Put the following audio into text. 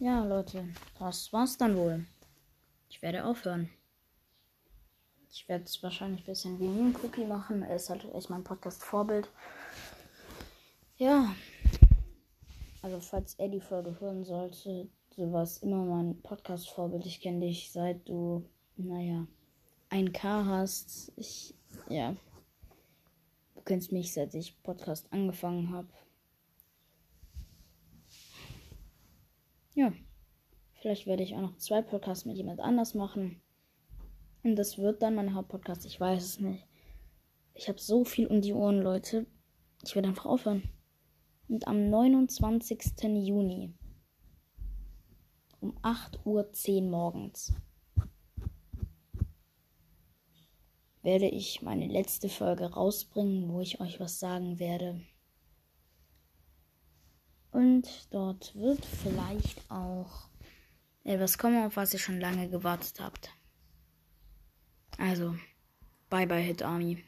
ja, Leute, das war's dann wohl. Ich werde aufhören. Ich werde es wahrscheinlich ein bisschen wie Meme Cookie machen. Er ist halt echt mein Podcast-Vorbild. Ja. Also, falls er die Folge hören sollte, du warst immer mein Podcast-Vorbild. Ich kenne dich seit du, naja, ein K hast. Ich, ja. Du kennst mich, seit ich Podcast angefangen habe. Ja. Vielleicht werde ich auch noch zwei Podcasts mit jemand anders machen. Und das wird dann mein Hauptpodcast. Ich weiß es nicht. Ich habe so viel um die Ohren, Leute. Ich werde einfach aufhören. Und am 29. Juni um 8.10 Uhr morgens werde ich meine letzte Folge rausbringen, wo ich euch was sagen werde. Und dort wird vielleicht auch etwas kommen, auf was ihr schon lange gewartet habt. Also, bye bye Hit Army.